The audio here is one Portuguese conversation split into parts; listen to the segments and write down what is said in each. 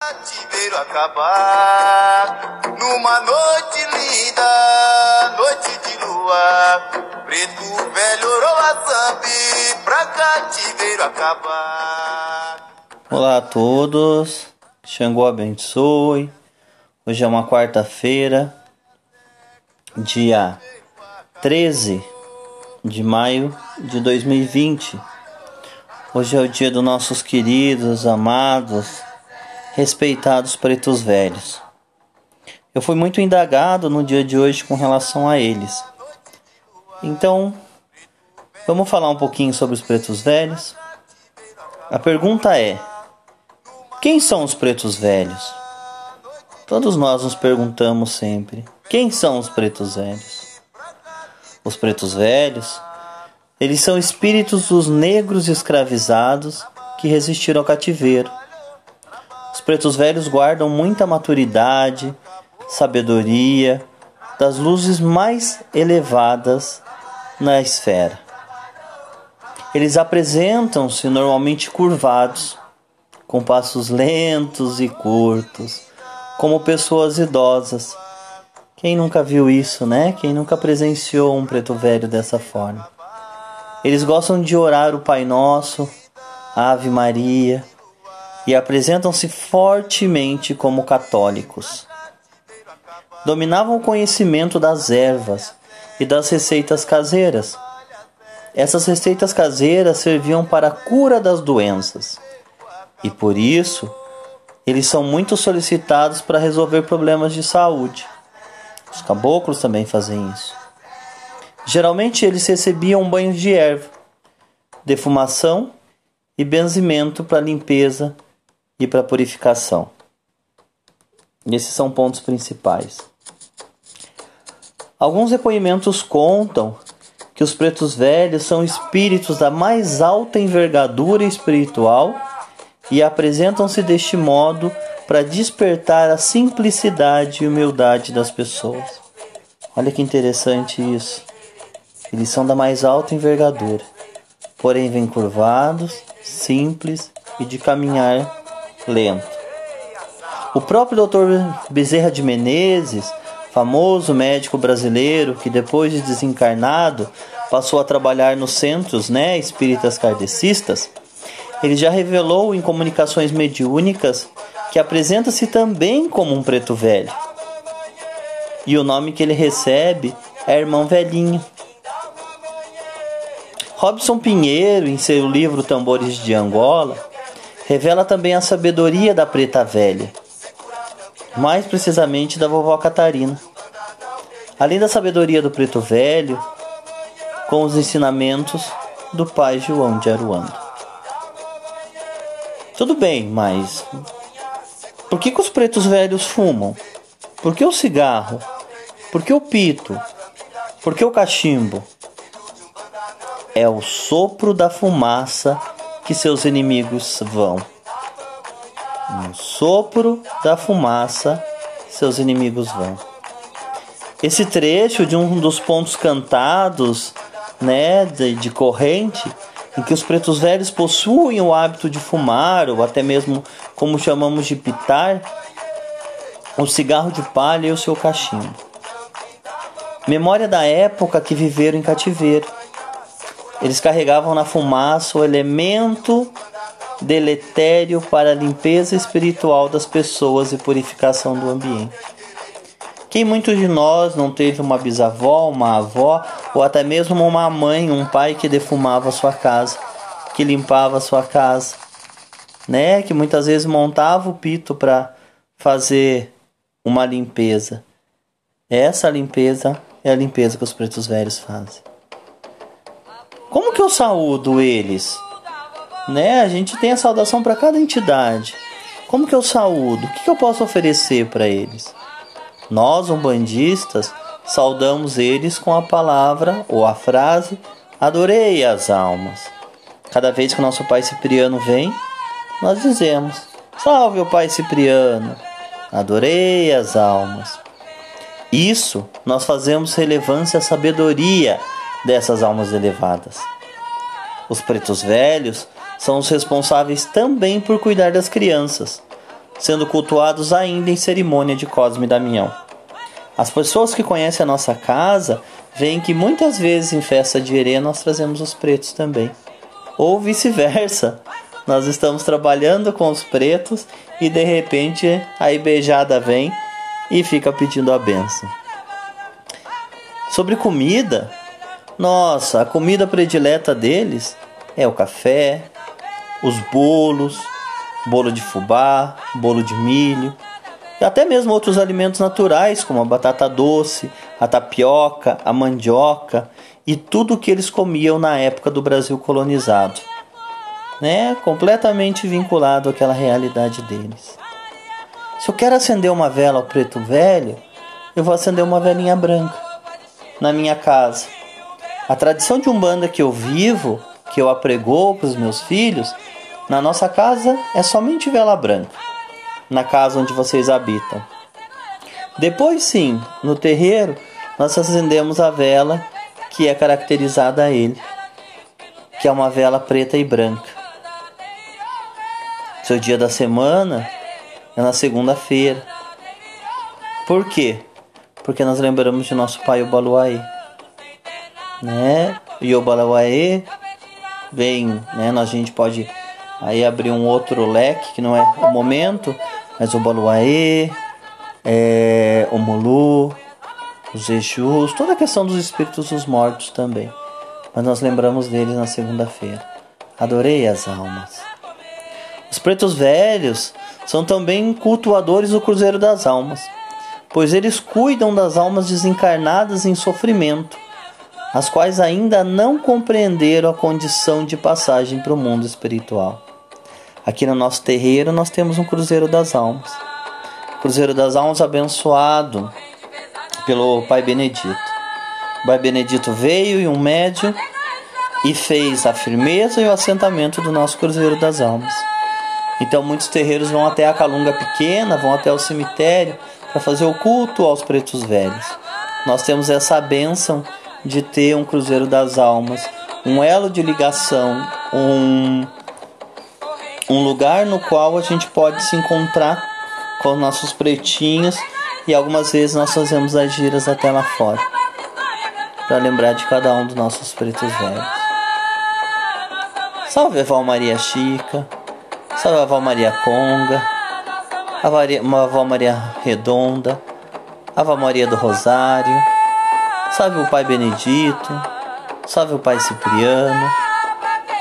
cativeiro acabar numa noite linda, noite de lua. Preto velho oroa zambi pra cativeiro acabar. Olá a todos, Xangô abençoe. Hoje é uma quarta-feira, dia 13 de maio de 2020. Hoje é o dia dos nossos queridos, amados, respeitados pretos velhos. Eu fui muito indagado no dia de hoje com relação a eles. Então, vamos falar um pouquinho sobre os pretos velhos? A pergunta é: quem são os pretos velhos? Todos nós nos perguntamos sempre: quem são os pretos velhos? Os pretos velhos, eles são espíritos dos negros escravizados que resistiram ao cativeiro os pretos velhos guardam muita maturidade, sabedoria, das luzes mais elevadas na esfera. Eles apresentam-se normalmente curvados, com passos lentos e curtos, como pessoas idosas. Quem nunca viu isso, né? Quem nunca presenciou um preto velho dessa forma? Eles gostam de orar o Pai Nosso, Ave Maria, e apresentam-se fortemente como católicos. Dominavam o conhecimento das ervas e das receitas caseiras. Essas receitas caseiras serviam para a cura das doenças e por isso eles são muito solicitados para resolver problemas de saúde. Os caboclos também fazem isso. Geralmente eles recebiam banhos de erva, defumação e benzimento para limpeza e para purificação. Esses são pontos principais. Alguns depoimentos contam que os pretos velhos são espíritos da mais alta envergadura espiritual e apresentam-se deste modo para despertar a simplicidade e humildade das pessoas. Olha que interessante isso. Eles são da mais alta envergadura, porém vêm curvados, simples e de caminhar lento. O próprio Dr. Bezerra de Menezes, famoso médico brasileiro que depois de desencarnado passou a trabalhar nos centros né, espíritas kardecistas, ele já revelou em comunicações mediúnicas que apresenta-se também como um preto velho. E o nome que ele recebe é Irmão Velhinho. Robson Pinheiro, em seu livro Tambores de Angola, revela também a sabedoria da preta velha, mais precisamente da vovó Catarina. Além da sabedoria do preto velho, com os ensinamentos do pai João de Aruanda. Tudo bem, mas por que, que os pretos velhos fumam? Por que o cigarro? Por que o pito? Por que o cachimbo? É o sopro da fumaça que seus inimigos vão. No sopro da fumaça, seus inimigos vão. Esse trecho de um dos pontos cantados, né, de, de corrente, em que os pretos velhos possuem o hábito de fumar, ou até mesmo como chamamos de pitar, o cigarro de palha e o seu cachimbo. Memória da época que viveram em cativeiro eles carregavam na fumaça o elemento deletério para a limpeza espiritual das pessoas e purificação do ambiente. Quem muitos de nós não teve uma bisavó, uma avó ou até mesmo uma mãe, um pai que defumava sua casa, que limpava sua casa, né? Que muitas vezes montava o pito para fazer uma limpeza. Essa limpeza é a limpeza que os pretos velhos fazem. Como que eu saúdo eles? Né? A gente tem a saudação para cada entidade. Como que eu saúdo? O que, que eu posso oferecer para eles? Nós, umbandistas, saudamos eles com a palavra ou a frase Adorei as almas. Cada vez que o nosso pai Cipriano vem, nós dizemos: Salve o pai Cipriano, adorei as almas. Isso nós fazemos relevância à sabedoria dessas almas elevadas. Os pretos velhos são os responsáveis também por cuidar das crianças, sendo cultuados ainda em cerimônia de Cosme e Damião. As pessoas que conhecem a nossa casa veem que muitas vezes em festa de herê nós trazemos os pretos também. Ou vice-versa. Nós estamos trabalhando com os pretos e de repente a beijada vem e fica pedindo a benção. Sobre comida, nossa, a comida predileta deles é o café, os bolos, bolo de fubá, bolo de milho, e até mesmo outros alimentos naturais, como a batata doce, a tapioca, a mandioca e tudo o que eles comiam na época do Brasil colonizado. Né? Completamente vinculado àquela realidade deles. Se eu quero acender uma vela ao preto velho, eu vou acender uma velinha branca na minha casa. A tradição de umbanda que eu vivo, que eu apregou para os meus filhos, na nossa casa é somente vela branca na casa onde vocês habitam. Depois, sim, no terreiro, nós acendemos a vela que é caracterizada a ele, que é uma vela preta e branca. Seu dia da semana é na segunda-feira. Por quê? Porque nós lembramos de nosso pai Obaluaê. Né? Obaluaê vem, né? A gente pode aí abrir um outro leque que não é o momento, mas o Baluaê, é, o Mulu, os Exus, toda a questão dos espíritos dos mortos também. Mas nós lembramos deles na segunda-feira. Adorei as almas. Os pretos velhos são também cultuadores do Cruzeiro das Almas, pois eles cuidam das almas desencarnadas em sofrimento, as quais ainda não compreenderam a condição de passagem para o mundo espiritual. Aqui no nosso terreiro nós temos um Cruzeiro das Almas. Cruzeiro das Almas abençoado pelo Pai Benedito. O Pai Benedito veio e um médium e fez a firmeza e o assentamento do nosso Cruzeiro das Almas. Então muitos terreiros vão até a Calunga Pequena, vão até o cemitério para fazer o culto aos pretos velhos. Nós temos essa bênção de ter um Cruzeiro das Almas, um elo de ligação, um um lugar no qual a gente pode se encontrar com os nossos pretinhos e algumas vezes nós fazemos as giras até lá fora para lembrar de cada um dos nossos pretos velhos. Salve a Maria Chica, salve a Val Maria Conga, a Val Maria Redonda, a Val Maria do Rosário, salve o Pai Benedito, salve o Pai Cipriano,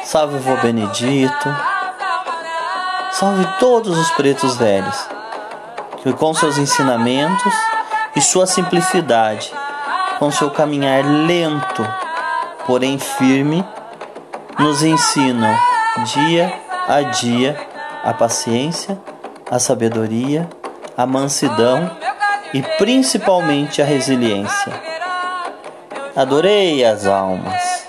salve o Vô Benedito. Salve todos os pretos velhos, que com seus ensinamentos e sua simplicidade, com seu caminhar lento, porém firme, nos ensinam dia a dia a paciência, a sabedoria, a mansidão e principalmente a resiliência. Adorei as almas.